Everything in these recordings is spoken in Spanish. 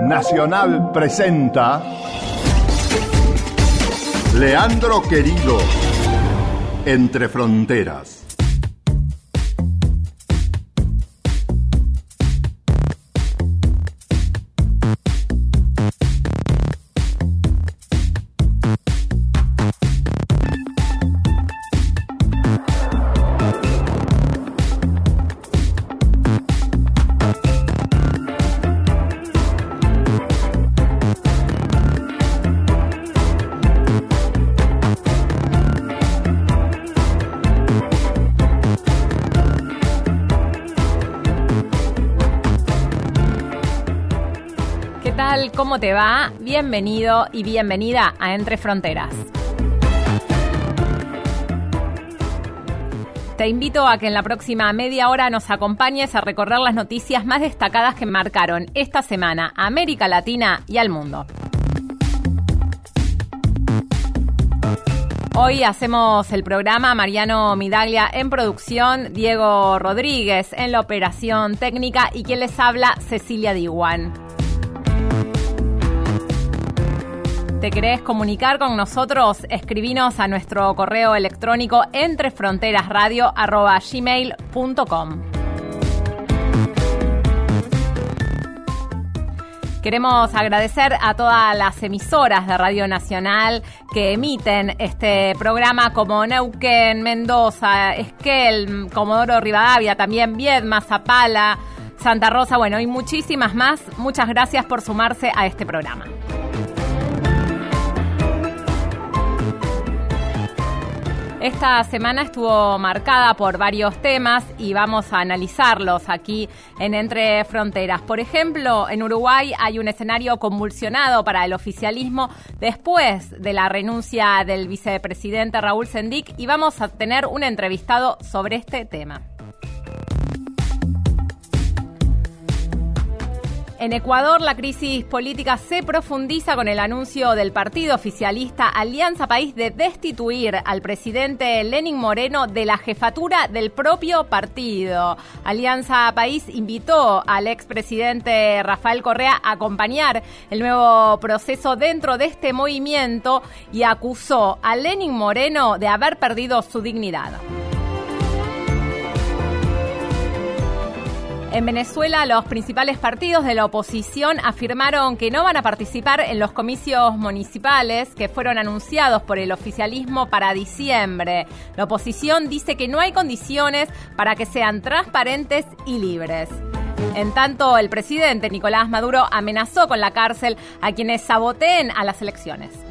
Nacional presenta Leandro Querido, Entre Fronteras. ¿Cómo te va? Bienvenido y bienvenida a Entre Fronteras. Te invito a que en la próxima media hora nos acompañes a recorrer las noticias más destacadas que marcaron esta semana a América Latina y al mundo. Hoy hacemos el programa Mariano Midaglia en producción, Diego Rodríguez en la operación técnica y quien les habla Cecilia Diwan. ¿Te querés comunicar con nosotros? Escribinos a nuestro correo electrónico entrefronterasradio.gmail.com Queremos agradecer a todas las emisoras de Radio Nacional que emiten este programa como Neuquén, Mendoza, Esquel, Comodoro Rivadavia, también Viedma, Zapala, Santa Rosa, bueno, y muchísimas más. Muchas gracias por sumarse a este programa. Esta semana estuvo marcada por varios temas y vamos a analizarlos aquí en Entre Fronteras. Por ejemplo, en Uruguay hay un escenario convulsionado para el oficialismo después de la renuncia del vicepresidente Raúl Sendic y vamos a tener un entrevistado sobre este tema. En Ecuador, la crisis política se profundiza con el anuncio del partido oficialista Alianza País de destituir al presidente Lenin Moreno de la jefatura del propio partido. Alianza País invitó al expresidente Rafael Correa a acompañar el nuevo proceso dentro de este movimiento y acusó a Lenin Moreno de haber perdido su dignidad. En Venezuela, los principales partidos de la oposición afirmaron que no van a participar en los comicios municipales que fueron anunciados por el oficialismo para diciembre. La oposición dice que no hay condiciones para que sean transparentes y libres. En tanto, el presidente Nicolás Maduro amenazó con la cárcel a quienes saboteen a las elecciones.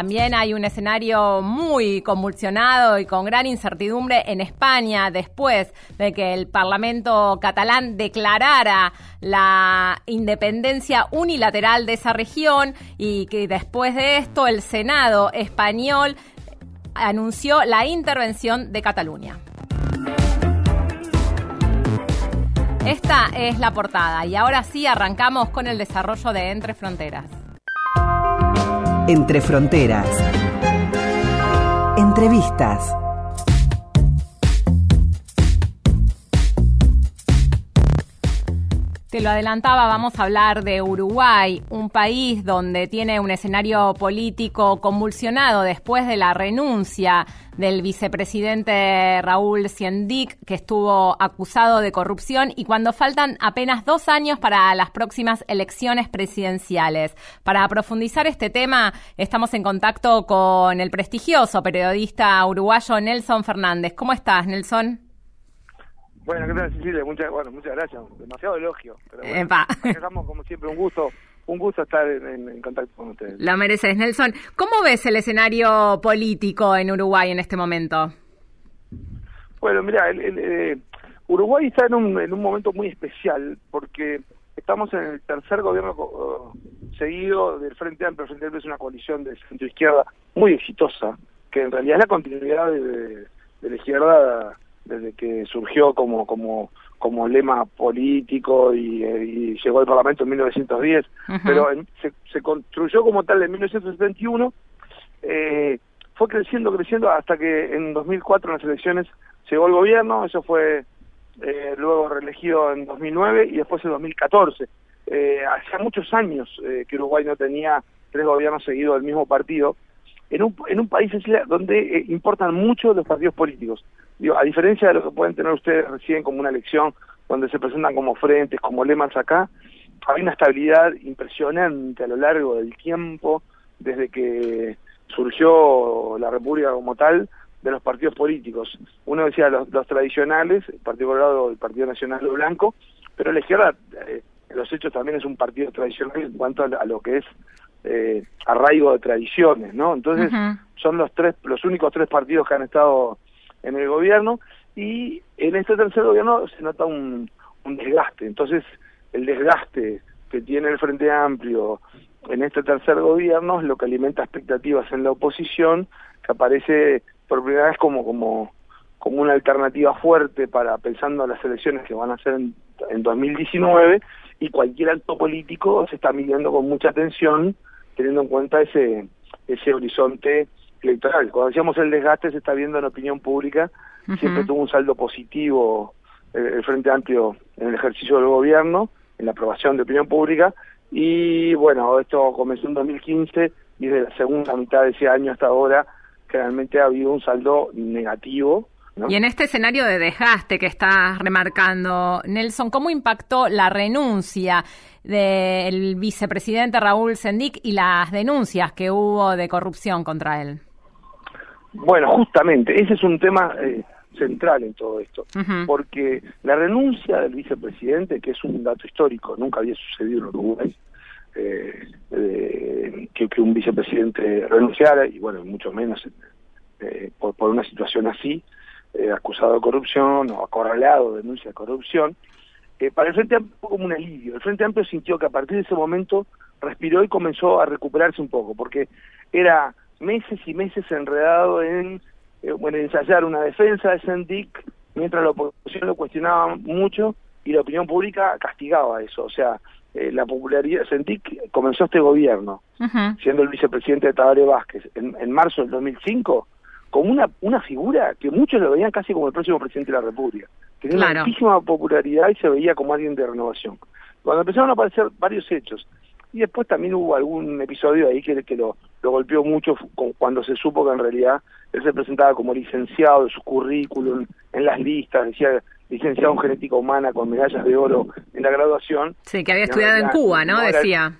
También hay un escenario muy convulsionado y con gran incertidumbre en España después de que el Parlamento catalán declarara la independencia unilateral de esa región y que después de esto el Senado español anunció la intervención de Cataluña. Esta es la portada y ahora sí arrancamos con el desarrollo de Entre Fronteras. Entre Fronteras. Entrevistas. Te lo adelantaba, vamos a hablar de Uruguay, un país donde tiene un escenario político convulsionado después de la renuncia del vicepresidente Raúl Ciendic, que estuvo acusado de corrupción, y cuando faltan apenas dos años para las próximas elecciones presidenciales. Para profundizar este tema, estamos en contacto con el prestigioso periodista uruguayo Nelson Fernández. ¿Cómo estás, Nelson? Bueno, ¿qué tal, Cecilia? Muchas, bueno, muchas gracias. Demasiado elogio. Pero bueno, como siempre, un gusto un gusto estar en, contacto con ustedes. Lo mereces, Nelson. ¿Cómo ves el escenario político en Uruguay en este momento? Bueno, mira, el, eh, Uruguay está en un, en un momento muy especial porque estamos en el tercer gobierno uh, seguido del Frente Amplio. El Frente Amplio es una coalición de centro-izquierda muy exitosa, que en realidad es la continuidad de la izquierda desde que surgió como como como lema político y, llegó al Parlamento en 1910, pero se, se, construyó como tal en 1971, eh, fue creciendo, creciendo hasta que en 2004 en las elecciones llegó el gobierno, eso fue eh, luego reelegido en 2009 y después en 2014. Eh, hacía muchos años eh, que Uruguay no tenía tres gobiernos seguidos del mismo partido, en un, en un país donde eh, importan mucho los partidos políticos. Digo, a diferencia de lo que pueden tener ustedes recién como una elección donde se presentan como frentes, como lemas acá, hay una estabilidad impresionante a lo largo del tiempo, desde que surgió la República como tal, de los partidos políticos. Uno decía los, tradicionales, el Partido Colorado, el Partido Nacional Blanco, pero la izquierda, eh, los hechos también es un partido tradicional en cuanto a, lo que es eh, arraigo de tradiciones, ¿no? Entonces son los tres, los únicos tres partidos que han estado en el gobierno y en este tercer gobierno se nota un, un desgaste. Entonces el desgaste que tiene el Frente Amplio en este tercer gobierno es lo que alimenta expectativas en la oposición, que aparece por primera vez como como como una alternativa fuerte para pensando en las elecciones que van a ser en, en 2019 y cualquier acto político se está midiendo con mucha atención teniendo en cuenta ese ese horizonte electoral. Cuando decíamos el desgaste se está viendo en opinión pública, siempre tuvo un saldo positivo el, el Frente Amplio en el ejercicio del gobierno, en la aprobación de opinión pública, y bueno, esto comenzó en 2015 y desde la segunda mitad de ese año hasta ahora realmente ha habido un saldo negativo. Y en este escenario de desgaste que estás remarcando, Nelson, ¿cómo impactó la renuncia del vicepresidente Raúl Sendic y las denuncias que hubo de corrupción contra él? Bueno, justamente, ese es un tema eh, central en todo esto, porque la renuncia del vicepresidente, que es un dato histórico, nunca había sucedido en Uruguay, eh, que, que, un vicepresidente renunciara, y bueno, mucho menos eh, por, por, una situación así, eh, acusado de corrupción o acorralado de denuncia de corrupción, eh, para el Frente Amplio fue como un alivio. El Frente Amplio sintió que a partir de ese momento respiró y comenzó a recuperarse un poco, porque era meses y meses enredado en eh, bueno, ensayar una defensa de Sendic, mientras la oposición lo cuestionaba mucho y la opinión pública castigaba eso. O sea, eh, la popularidad, Sendic comenzó este gobierno, siendo el vicepresidente de Tabaré Vázquez, en, en, marzo del 2005, como una, una figura que muchos lo veían casi como el próximo presidente de la República. Tenía una altísima popularidad y se veía como alguien de renovación. Cuando empezaron a aparecer varios hechos, y después también hubo algún episodio ahí que, que lo, lo golpeó mucho cuando se supo que en realidad él se presentaba como licenciado de su currículum en las listas, decía licenciado en genética humana con medallas de oro en la graduación. Sí, que había estudiado en Cuba, ¿no? Decía.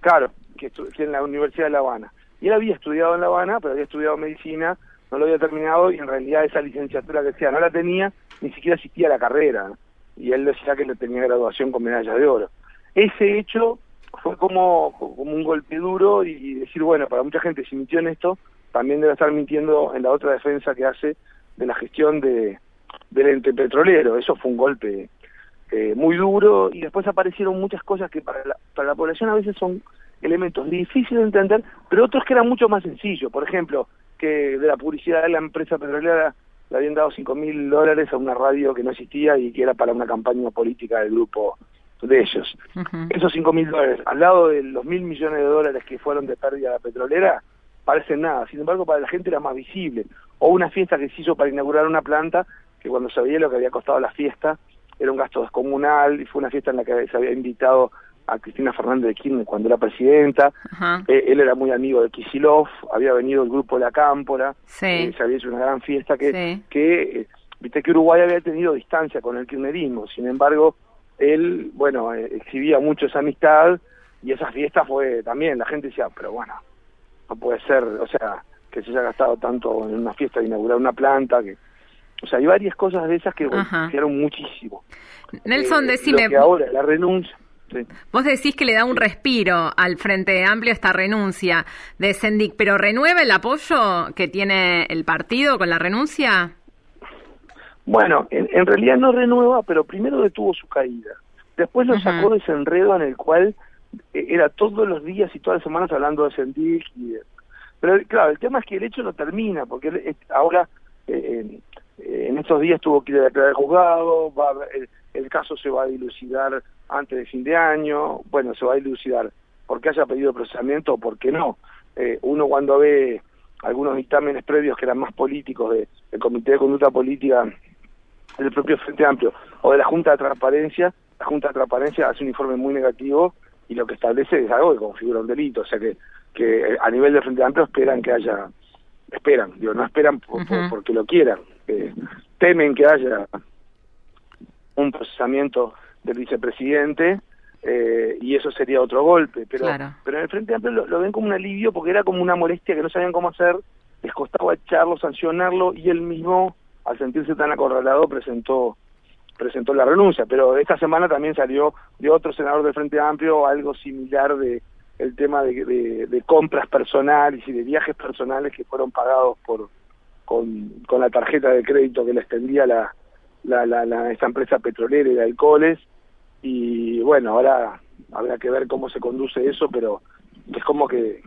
claro, que, que en la Universidad de La Habana. Y él había estudiado en La Habana, pero había estudiado medicina, no lo había terminado y en realidad esa licenciatura que decía no la tenía, ni siquiera asistía a la carrera. Y él decía que no tenía graduación con medallas de oro. Ese hecho fue como, como un golpe duro y, decir, bueno, para mucha gente si mintió en esto, también debe estar mintiendo en la otra defensa que hace de la gestión de del ente petrolero. Eso fue un golpe eh, muy duro y después aparecieron muchas cosas que para la, para la población a veces son elementos difíciles de entender, pero otros que eran mucho más sencillos. Por ejemplo, que de la publicidad de la empresa petrolera le habían dado cinco mil dólares a una radio que no existía y que era para una campaña política del grupo de ellos. Esos cinco mil dólares, al lado de los mil millones de dólares que fueron de pérdida a la petrolera, parecen nada. Sin embargo, para la gente era más visible. O una fiesta que se hizo para inaugurar una planta, que cuando se veía lo que había costado la fiesta, era un gasto descomunal, y fue una fiesta en la que se había invitado a Cristina Fernández de Kirchner cuando era presidenta. Eh, él era muy amigo de Kisilov, había venido el grupo de la Cámpora, eh, se había hecho una gran fiesta que, que eh, viste que Uruguay había tenido distancia con el kirchnerismo, sin embargo, él, bueno, exhibía mucho esa amistad y esa fiesta fue también, la gente decía, pero bueno, no puede ser, o sea, que se haya gastado tanto en una fiesta de inaugurar una planta, que, o sea, hay varias cosas de esas que golpearon muchísimo. Nelson, eh, decime. Que ahora, la renuncia. Vos decís que le da un respiro al Frente Amplio esta renuncia de Sendic, pero ¿renueva el apoyo que tiene el partido con la renuncia? Bueno, en, realidad no renueva, pero primero detuvo su caída. Después lo sacó de ese enredo en el cual eh, era todos los días y todas las semanas hablando de Sendic. Y Pero claro, el tema es que el hecho no termina, porque ahora eh, en estos días tuvo que ir a declarar juzgado, va el, caso se va a dilucidar antes de fin de año, bueno, se va a dilucidar porque haya pedido procesamiento o porque no. Eh, uno cuando ve algunos dictámenes previos que eran más políticos de, del Comité de Conducta Política del propio Frente Amplio o de la Junta de Transparencia, la Junta de Transparencia hace un informe muy negativo y lo que establece es algo que configura un delito, o sea que, que a nivel del Frente Amplio esperan que haya, esperan, digo, no esperan porque lo quieran, temen que haya un procesamiento del vicepresidente eh, y eso sería otro golpe, pero, pero en el Frente Amplio lo, ven como un alivio porque era como una molestia que no sabían cómo hacer, les costaba echarlo, sancionarlo y él mismo, al sentirse tan acorralado, presentó presentó la renuncia, pero esta semana también salió de otro senador del Frente Amplio algo similar de el tema de, de, compras personales y de viajes personales que fueron pagados por con, con la tarjeta de crédito que le extendía la, la, la, la, esta empresa petrolera y de alcoholes. Y bueno, ahora habrá que ver cómo se conduce eso, pero es como que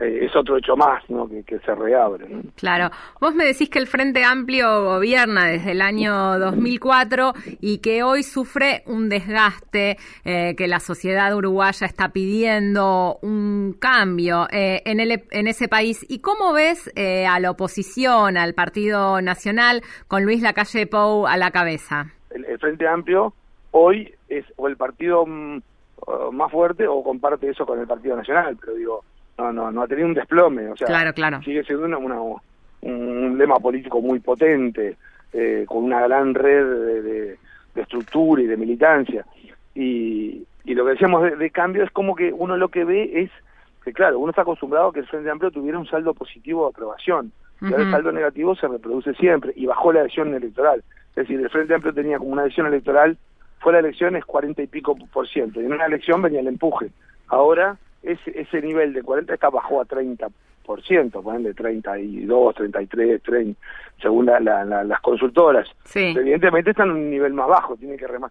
eh, es otro hecho más ¿no? que, se reabre. Claro. Vos me decís que el Frente Amplio gobierna desde el año 2004 y que hoy sufre un desgaste, eh, que la sociedad uruguaya está pidiendo un cambio eh, en, el, en ese país. ¿Y cómo ves a la oposición, al Partido Nacional, con Luis Lacalle Pou a la cabeza? el Frente Amplio hoy es o el partido mm, más fuerte o comparte eso con el Partido Nacional, pero digo, no, no, no ha tenido un desplome, o sea, claro, claro. sigue siendo una, un lema político muy potente, eh, con una gran red de, estructura y de militancia. Y, y lo que decíamos de, cambio es como que uno lo que ve es que, claro, uno está acostumbrado a que el Frente Amplio tuviera un saldo positivo de aprobación, y el saldo negativo se reproduce siempre, y bajó la adhesión electoral. Es decir, el Frente Amplio tenía como una adhesión electoral fue la elección es 40 y pico por ciento, y en una elección venía el empuje. Ahora ese, ese nivel de 40 está bajó a 30 por ciento, de 32, 33, 30, según la, las consultoras. Evidentemente está en un nivel más bajo, tiene que remar.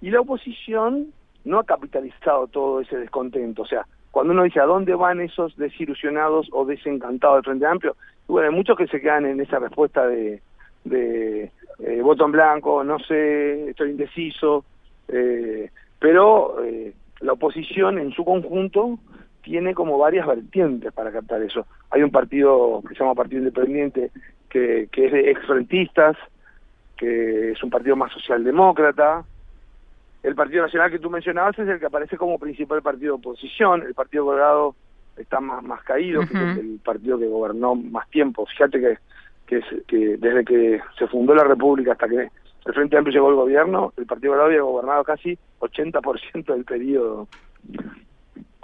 Y la oposición no ha capitalizado todo ese descontento, o sea, cuando uno dice a dónde van esos desilusionados o desencantados del Frente Amplio, bueno, hay muchos que se quedan en esa respuesta de, de eh, voto en blanco, no sé, estoy indeciso, eh, pero eh, la oposición en su conjunto tiene como varias vertientes para captar eso. Hay un partido que se llama Partido Independiente que, que es de exfrentistas, que es un partido más socialdemócrata. El Partido Nacional que tú mencionabas es el que aparece como principal partido de oposición. El Partido Colorado está más, más caído, que es el partido que gobernó más tiempo. Fíjate que, que, que desde que se fundó la República hasta que el Frente Amplio llegó al gobierno, el Partido Colorado había gobernado casi 80% del periodo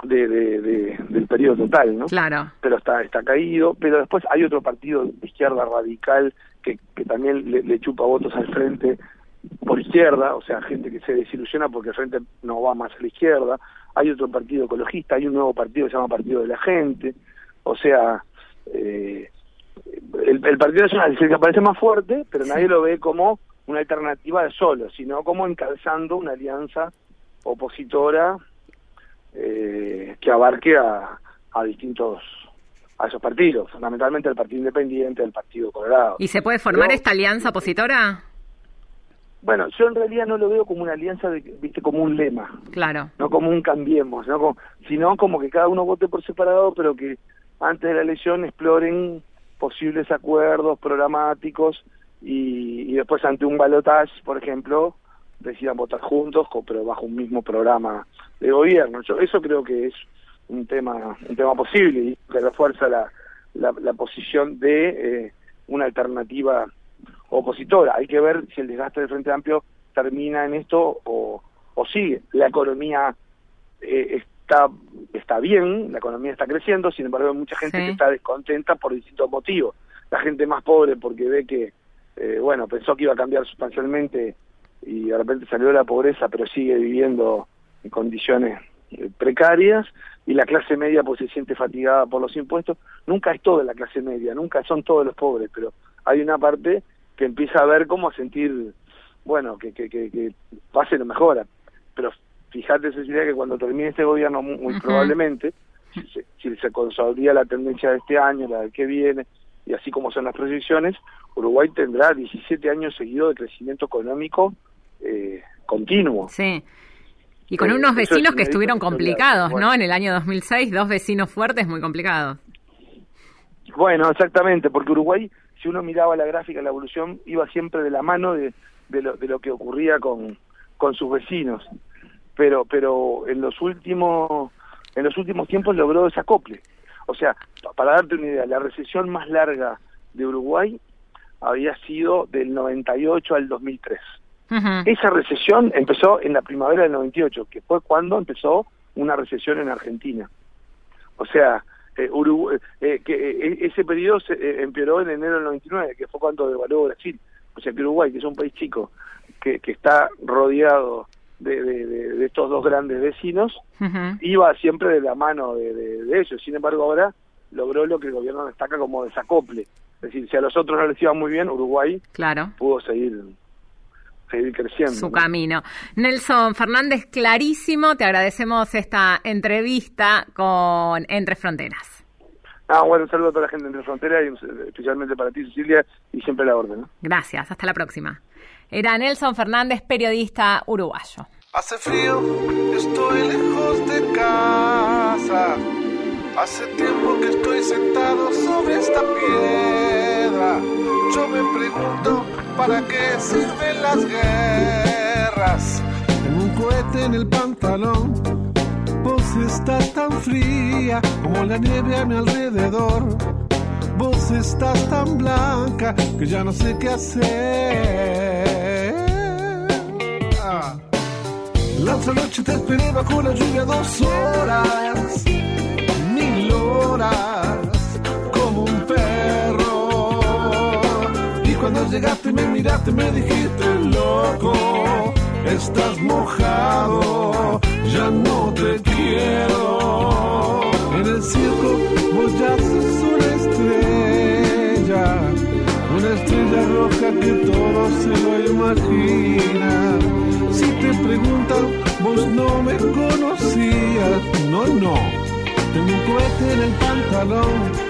de, de, del periodo total, ¿no? Claro. Pero está está caído, pero después hay otro partido de izquierda radical que, que también le, chupa votos al frente por izquierda, o sea, gente que se desilusiona porque el frente no va más a la izquierda, hay otro partido ecologista, hay un nuevo partido que se llama Partido de la Gente, o sea, eh, el, el Partido Nacional es el que aparece más fuerte, pero nadie lo ve como una alternativa de solo, sino como encalzando una alianza opositora eh, que abarque a, a distintos a esos partidos, fundamentalmente el Partido Independiente, el Partido Colorado. ¿Y se puede formar esta alianza opositora? Bueno, yo en realidad no lo veo como una alianza, de, viste, como un lema. Claro. No como un cambiemos, ¿no? sino como que cada uno vote por separado, pero que antes de la elección exploren posibles acuerdos programáticos y, después ante un balotage, por ejemplo, decidan votar juntos, pero bajo un mismo programa de gobierno. Yo eso creo que es un tema un tema posible y que refuerza la, la, posición de eh, una alternativa opositora. Hay que ver si el desgaste del Frente Amplio termina en esto o, o sigue. La economía eh, está está bien, la economía está creciendo, sin embargo hay mucha gente que está descontenta por distintos motivos. La gente más pobre porque ve que eh, bueno, pensó que iba a cambiar sustancialmente y de repente salió de la pobreza, pero sigue viviendo en condiciones eh, precarias y la clase media pues se siente fatigada por los impuestos. Nunca es toda la clase media, nunca son todos los pobres, pero hay una parte que empieza a ver cómo a sentir, bueno, que, que, que, que pase lo mejora. Pero fíjate, Cecilia, que cuando termine este gobierno, muy, probablemente, si se, si se consolida la tendencia de este año, la del que viene, y así como son las proyecciones, Uruguay tendrá 17 años seguidos de crecimiento económico eh, continuo. Sí. Y con eh, unos vecinos que estuvieron complicados, ¿no? En el año 2006, dos vecinos fuertes muy complicados. Bueno, exactamente, porque Uruguay, si uno miraba la gráfica, la evolución iba siempre de la mano de, de, lo, de lo que ocurría con, con sus vecinos. Pero, pero en los últimos, en los últimos tiempos logró desacople. O sea, para darte una idea, la recesión más larga de Uruguay había sido del 98 al 2003. Esa recesión empezó en la primavera del 98, que fue cuando empezó una recesión en Argentina. O sea, eh, Uruguay, eh, que eh, ese periodo se eh, empeoró en enero del 99, que fue cuando devaluó Brasil. O sea que Uruguay, que es un país chico, que, que está rodeado de, de, de, estos dos grandes vecinos, iba siempre de la mano de, de, ellos. Sin embargo, ahora logró lo que el gobierno destaca como desacople. Es decir, si a los otros no les iba muy bien, Uruguay claro. pudo seguir seguir creciendo. Su camino. Nelson Fernández, clarísimo, te agradecemos esta entrevista con Entre Fronteras. Ah, bueno, un saludo a toda la gente de Entre Fronteras y especialmente para ti, Cecilia, y siempre la orden. ¿no? Gracias, hasta la próxima. Era Nelson Fernández, periodista uruguayo. Hace frío, estoy lejos de casa. Hace tiempo que estoy sentado sobre esta piedra. Yo me pregunto, ¿para qué sirven las guerras? Tengo un cohete en el pantalón. Vos estás tan fría como la nieve a mi alrededor. Vos estás tan blanca que ya no sé qué hacer. Ah. La otra noche te esperé bajo la lluvia dos horas, miraste me dijiste, loco, estás mojado, ya no te quiero. En el circo vos ya sos una estrella, una estrella roja que todo se lo imagina. Si te preguntan, vos no me conocías, no, no. Tengo un cohete en el pantalón,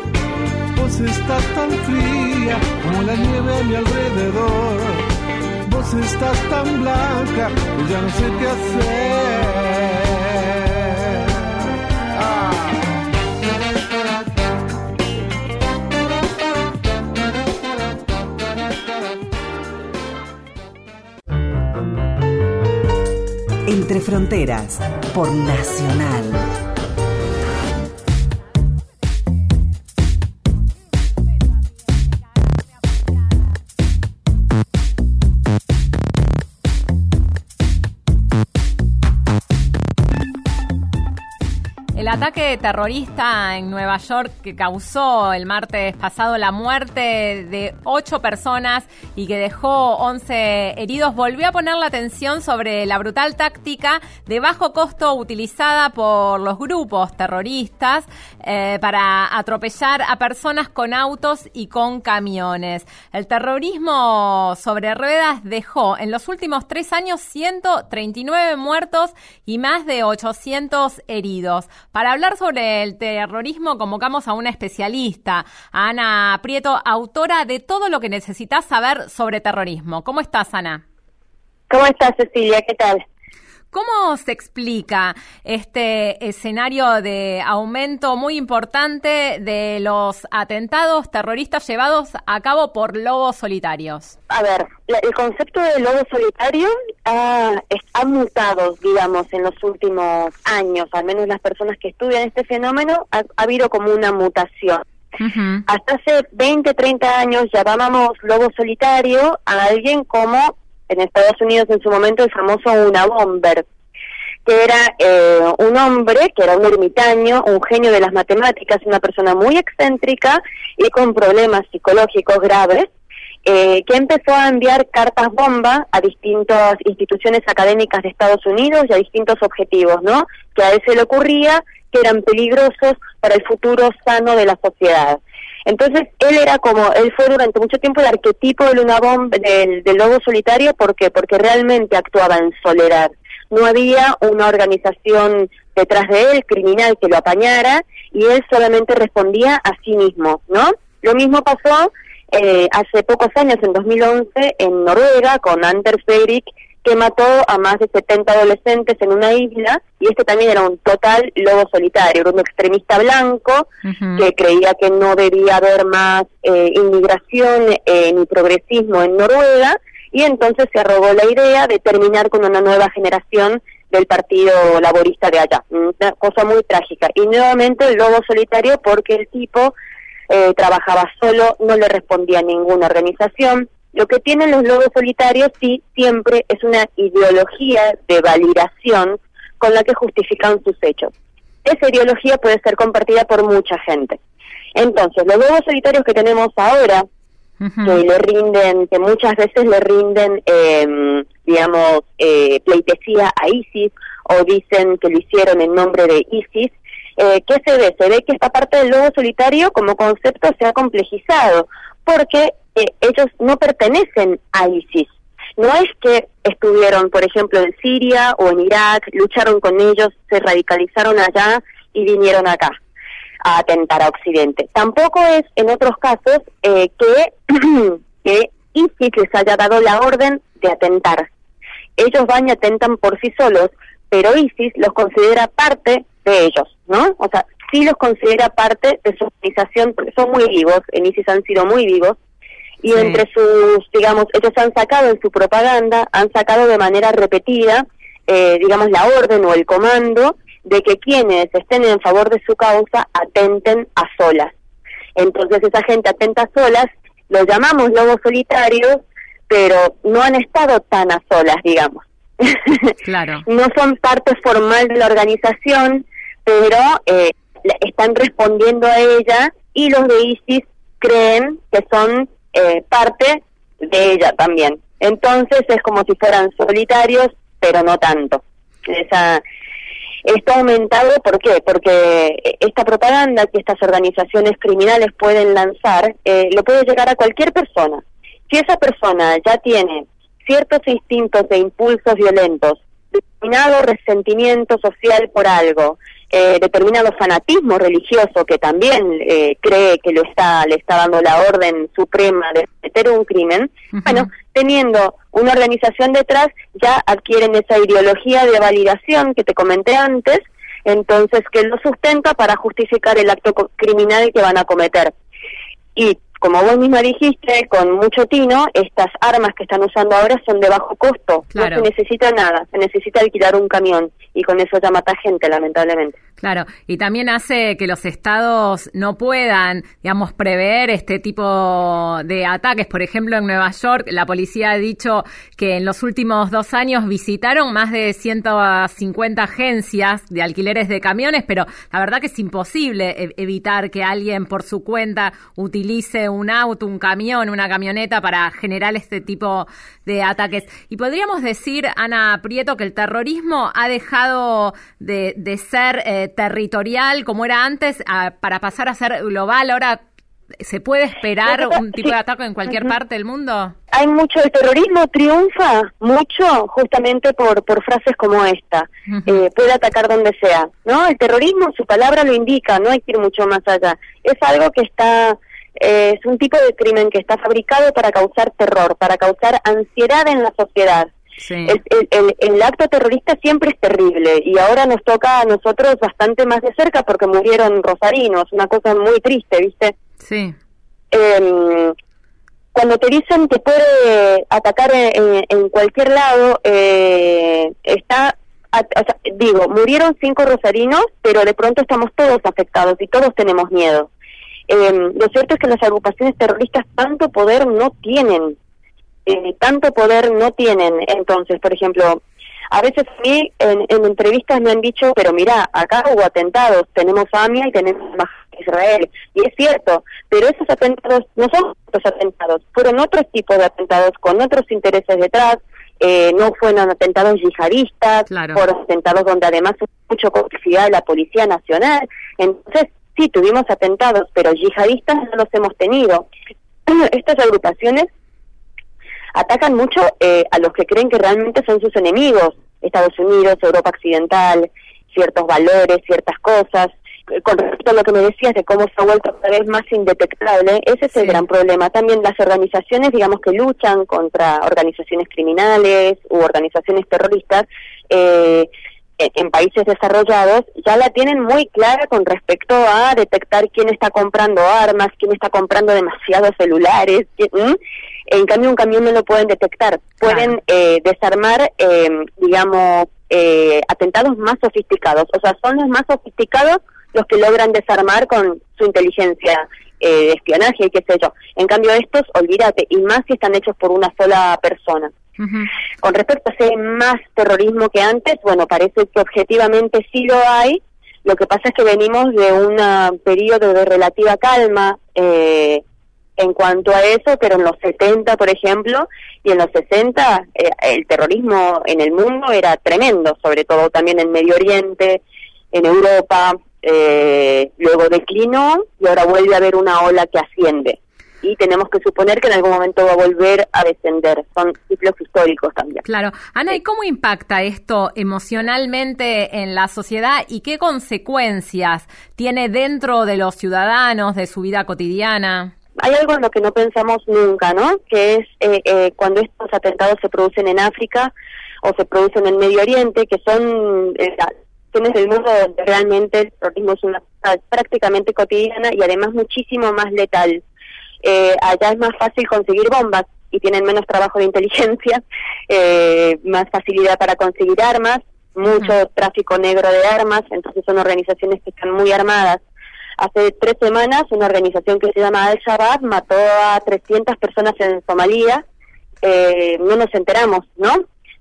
vos estás tan fría como la nieve a mi alrededor. Vos estás tan blanca que ya no sé qué hacer. Ah. Entre Fronteras, por Nacional. El ataque terrorista en Nueva York que causó el martes pasado la muerte de ocho personas y que dejó 11 heridos volvió a poner la atención sobre la brutal táctica de bajo costo utilizada por los grupos terroristas eh, para atropellar a personas con autos y con camiones. El terrorismo sobre ruedas dejó en los últimos tres años 139 muertos y más de 800 heridos. Hablar sobre el terrorismo convocamos a una especialista, a Ana Prieto, autora de todo lo que necesitas saber sobre terrorismo. ¿Cómo estás, Ana? ¿Cómo estás, Cecilia? ¿Qué tal? ¿Cómo se explica este escenario de aumento muy importante de los atentados terroristas llevados a cabo por lobos solitarios? A ver, la, el concepto de lobo solitario ha, es, ha, mutado, digamos, en los últimos años, al menos las personas que estudian este fenómeno, ha, ha habido como una mutación. Uh -huh. Hasta hace 20, 30 años llamábamos lobo solitario a alguien como en Estados Unidos en su momento el famoso Una Bomber, que era eh, un hombre, que era un ermitaño, un genio de las matemáticas, una persona muy excéntrica y con problemas psicológicos graves, eh, que empezó a enviar cartas bomba a distintas instituciones académicas de Estados Unidos y a distintos objetivos, ¿no? Que a él se le ocurría que eran peligrosos para el futuro sano de la sociedad. Entonces, él era como, él fue durante mucho tiempo el arquetipo del, una bomba, del, del lobo solitario, ¿por qué? Porque realmente actuaba en soledad. No había una organización detrás de él, criminal, que lo apañara, y él solamente respondía a sí mismo, ¿no? Lo mismo pasó eh, hace pocos años, en 2011, en Noruega, con Anders Behring, que mató a más de 70 adolescentes en una isla y este también era un total lobo solitario, era un extremista blanco que creía que no debía haber más eh, inmigración eh, ni progresismo en Noruega y entonces se arrogó la idea de terminar con una nueva generación del Partido Laborista de allá. Una cosa muy trágica. Y nuevamente el lobo solitario porque el tipo eh, trabajaba solo, no le respondía a ninguna organización. Lo que tienen los lobos solitarios sí siempre es una ideología de validación con la que justifican sus hechos. Esa ideología puede ser compartida por mucha gente. Entonces, los lobos solitarios que tenemos ahora, que le rinden, que muchas veces le rinden, eh, digamos, eh, pleitesía a ISIS o dicen que lo hicieron en nombre de ISIS, eh, ¿qué se ve? Se ve que esta parte del lobo solitario como concepto se ha complejizado, porque eh, ellos no pertenecen a ISIS. No es que estuvieron, por ejemplo, en Siria o en Irak, lucharon con ellos, se radicalizaron allá y vinieron acá a atentar a Occidente. Tampoco es, en otros casos, eh, que, que ISIS les haya dado la orden de atentar. Ellos van y atentan por sí solos, pero ISIS los considera parte de ellos, ¿no? O sea, sí los considera parte de su organización, porque son muy vivos, en ISIS han sido muy vivos, y entre sus, digamos, ellos han sacado en su propaganda, han sacado de manera repetida, eh, digamos, la orden o el comando de que quienes estén en favor de su causa atenten a solas. Entonces esa gente atenta a solas, los llamamos lobos solitarios, pero no han estado tan a solas, digamos. Claro. no son parte formal de la organización, pero eh, están respondiendo a ella y los de ISIS creen que son eh, parte de ella también. Entonces es como si fueran solitarios, pero no tanto. Esa, esto ha aumentado, ¿por qué? Porque esta propaganda que estas organizaciones criminales pueden lanzar, eh, lo puede llegar a cualquier persona. Si esa persona ya tiene ciertos instintos e impulsos violentos, determinado resentimiento social por algo, eh, determinado fanatismo religioso que también eh, cree que lo está le está dando la orden suprema de cometer un crimen, bueno, teniendo una organización detrás ya adquieren esa ideología de validación que te comenté antes, entonces que lo sustenta para justificar el acto criminal que van a cometer. Y como vos misma dijiste, con mucho tino, estas armas que están usando ahora son de bajo costo. No se necesita nada, se necesita alquilar un camión y con eso ya mata gente, lamentablemente. Claro, y también hace que los estados no puedan, digamos, prever este tipo de ataques. Por ejemplo, en Nueva York, la policía ha dicho que en los últimos dos años visitaron más de 150 agencias de alquileres de camiones, pero la verdad que es imposible e-, evitar que alguien por su cuenta utilice un auto, un camión, una camioneta para generar este tipo de ataques. Y podríamos decir, Ana Prieto, que el terrorismo ha dejado de, de ser eh, territorial como era antes para pasar a ser global. Ahora, ¿se puede esperar un tipo de ataque en cualquier parte del mundo? Hay mucho, el terrorismo triunfa mucho justamente por, por frases como esta. Eh, puede atacar donde sea, ¿no? El terrorismo, su palabra lo indica, no hay que ir mucho más allá. Es algo que está eh, es un tipo de crimen que está fabricado para causar terror, para causar ansiedad en la sociedad. El, el, acto terrorista siempre es terrible y ahora nos toca a nosotros bastante más de cerca porque murieron rosarinos, una cosa muy triste, ¿viste? Sí. Em, cuando te dicen que puede atacar en, cualquier lado, eh, está, digo, murieron cinco rosarinos, pero de pronto estamos todos afectados y todos tenemos miedo. Eh, lo cierto es que las agrupaciones terroristas tanto poder no tienen, eh, tanto poder no tienen. Entonces, por ejemplo, a veces a mí en, entrevistas me han dicho, pero mira, acá hubo atentados, tenemos AMIA y tenemos Israel. Y es cierto, pero esos atentados no son estos atentados, fueron otros tipos de atentados con otros intereses detrás. Eh, no fueron atentados yihadistas, fueron atentados donde además hay mucho complicidad de la Policía Nacional. Entonces, sí, tuvimos atentados, pero yihadistas no los hemos tenido. Estas agrupaciones atacan mucho eh, a los que creen que realmente son sus enemigos, Estados Unidos, Europa Occidental, ciertos valores, ciertas cosas. con respecto a lo que me decías de cómo se ha vuelto cada vez más indetectable, ese es el gran problema. También las organizaciones, digamos, que luchan contra organizaciones criminales u organizaciones terroristas, eh, en países desarrollados ya la tienen muy clara con respecto a detectar quién está comprando armas, quién está comprando demasiados celulares. En cambio, un camión no lo pueden detectar. Pueden eh, desarmar, eh, digamos, eh, atentados más sofisticados. O sea, son los más sofisticados los que logran desarmar con su inteligencia de espionaje y qué sé yo. En cambio, estos, olvídate, y más si están hechos por una sola persona. Con respecto a si hay más terrorismo que antes, bueno, parece que objetivamente sí lo hay. Lo que pasa es que venimos de un periodo de relativa calma eh, en cuanto a eso, pero en los 70, por ejemplo, y en los 60, eh, el terrorismo en el mundo era tremendo, sobre todo también en Medio Oriente, en Europa, eh, luego declinó y ahora vuelve a haber una ola que asciende y tenemos que suponer que en algún momento va a volver a descender. Son ciclos históricos también. Claro. Ana, ¿y cómo impacta esto emocionalmente en la sociedad y qué consecuencias tiene dentro de los ciudadanos, de su vida cotidiana? Hay algo en lo que no pensamos nunca, ¿no? Que es eh, eh, cuando estos atentados se producen en África o se producen en Medio Oriente, que son eh, del mundo donde realmente el terrorismo es una prácticamente cotidiana y además muchísimo más letal. Eh, allá es más fácil conseguir bombas y tienen menos trabajo de inteligencia, eh, más facilidad para conseguir armas, mucho tráfico negro de armas, entonces son organizaciones que están muy armadas. Hace tres semanas una organización que se llama Al-Shabaab mató a 300 personas en Somalia, eh, no nos enteramos, ¿no?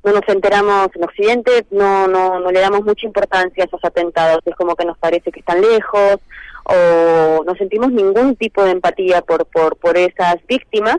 No nos enteramos en Occidente, no, no, no le damos mucha importancia a esos atentados, es como que nos parece que están lejos o no sentimos ningún tipo de empatía por, por, por esas víctimas.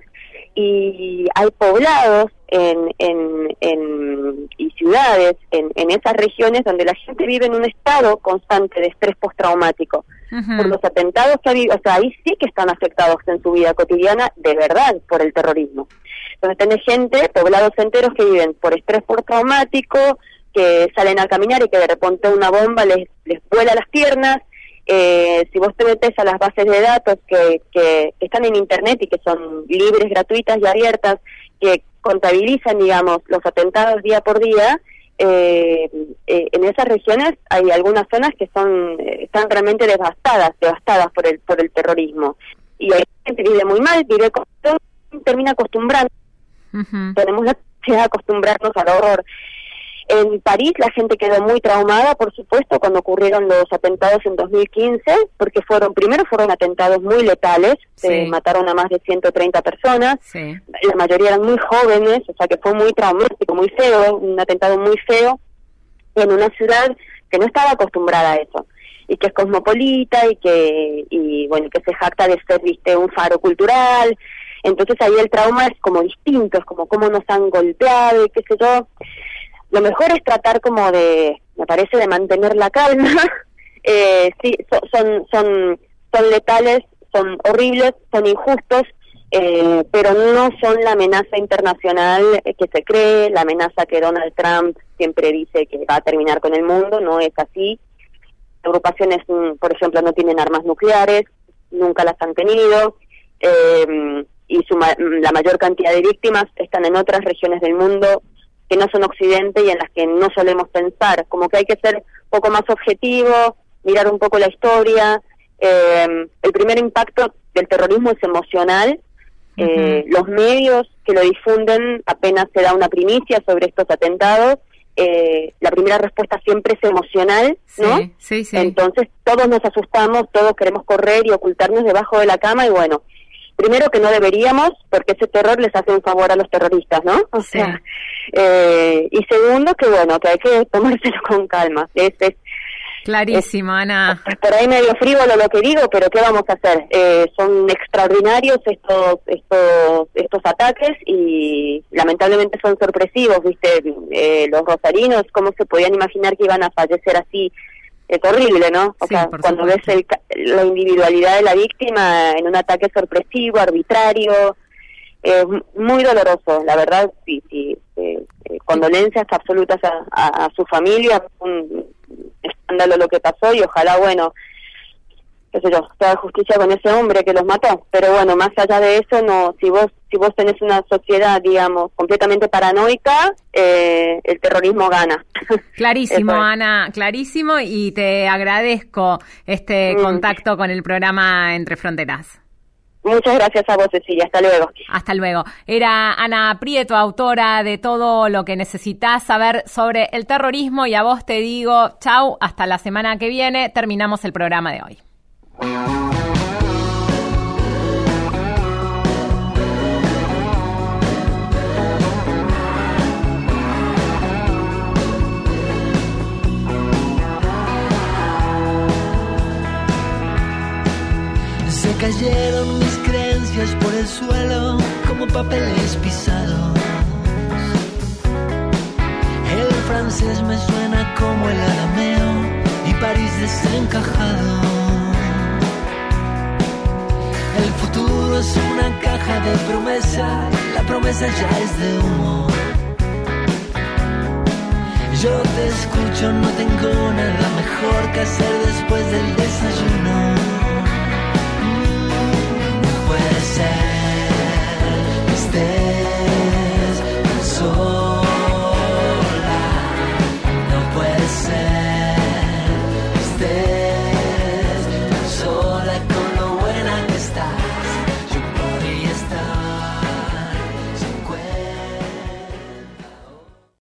Y hay poblados en, en, en, y ciudades en, en esas regiones donde la gente vive en un estado constante de estrés postraumático. Por los atentados que ha o sea, ahí sí que están afectados en su vida cotidiana de verdad por el terrorismo. Entonces tenés gente, poblados enteros que viven por estrés postraumático, que salen a caminar y que de repente una bomba les, les vuela las piernas, eh, si vos te metes a las bases de datos que, que, están en Internet y que son libres, gratuitas y abiertas, que contabilizan, digamos, los atentados día por día, eh, eh, en esas regiones hay algunas zonas que son están realmente devastadas, devastadas por el por el terrorismo. Y hay gente que vive muy mal, vive con, termina acostumbrando. Tenemos la de acostumbrarnos al horror. En París la gente quedó muy traumada, por supuesto, cuando ocurrieron los atentados en 2015, porque fueron, primero fueron atentados muy letales, se mataron a más de 130 personas, la mayoría eran muy jóvenes, o sea que fue muy traumático, muy feo, un atentado muy feo, en una ciudad que no estaba acostumbrada a eso y que es cosmopolita y que y bueno que se jacta de ser viste un faro cultural. Entonces ahí el trauma es como distinto es como cómo nos han golpeado y qué sé yo lo mejor es tratar como de, me parece, de mantener la calma. eh, sí, son, son, son letales, son horribles, son injustos, eh, pero no son la amenaza internacional que se cree, la amenaza que Donald Trump siempre dice que va a terminar con el mundo, no es así. Agrupaciones, mm, por ejemplo, no tienen armas nucleares, nunca las han tenido, eh, y su, la mayor cantidad de víctimas están en otras regiones del mundo que no son occidente y en las que no solemos pensar, como que hay que ser un poco más objetivo, mirar un poco la historia. Eh, el primer impacto del terrorismo es emocional. Eh, los medios que lo difunden apenas se da una primicia sobre estos atentados. Eh, la primera respuesta siempre es emocional, ¿no? Sí, sí. Entonces todos nos asustamos, todos queremos correr y ocultarnos debajo de la cama y bueno, primero que no deberíamos, porque ese terror les hace un favor a los terroristas, ¿no? O sea, eh, y segundo que bueno, que hay que tomárselo con calma. Es, es Clarísimo, Ana. Pues por ahí medio frívolo lo que digo, pero ¿qué vamos a hacer? Eh, son extraordinarios estos estos estos ataques y lamentablemente son sorpresivos, ¿viste? Eh, los rosarinos, ¿cómo se podían imaginar que iban a fallecer así es horrible, ¿no? O sea, cuando ves el, la individualidad de la víctima en un ataque sorpresivo, arbitrario, eh, muy doloroso, la verdad, sí, sí. Eh, eh, condolencias absolutas a, a, su familia, un escándalo lo que pasó y ojalá, bueno, qué sé yo, toda justicia con ese hombre que los mató. Pero bueno, más allá de eso, no, si vos si vos tenés una sociedad, digamos, completamente paranoica, eh, el terrorismo gana. Clarísimo, Ana, clarísimo, y te agradezco este mm. contacto con el programa Entre Fronteras. Muchas gracias a vos, Cecilia. Hasta luego. Hasta luego. Era Ana Prieto, autora de todo lo que necesitas saber sobre el terrorismo. Y a vos te digo, chau, hasta la semana que viene. Terminamos el programa de hoy. Por el suelo como papeles pisados. El francés me suena como el arameo y París desencajado. El futuro es una caja de promesa, la promesa ya es de humo. Yo te escucho, no tengo nada mejor que hacer después del desayuno. sad is there.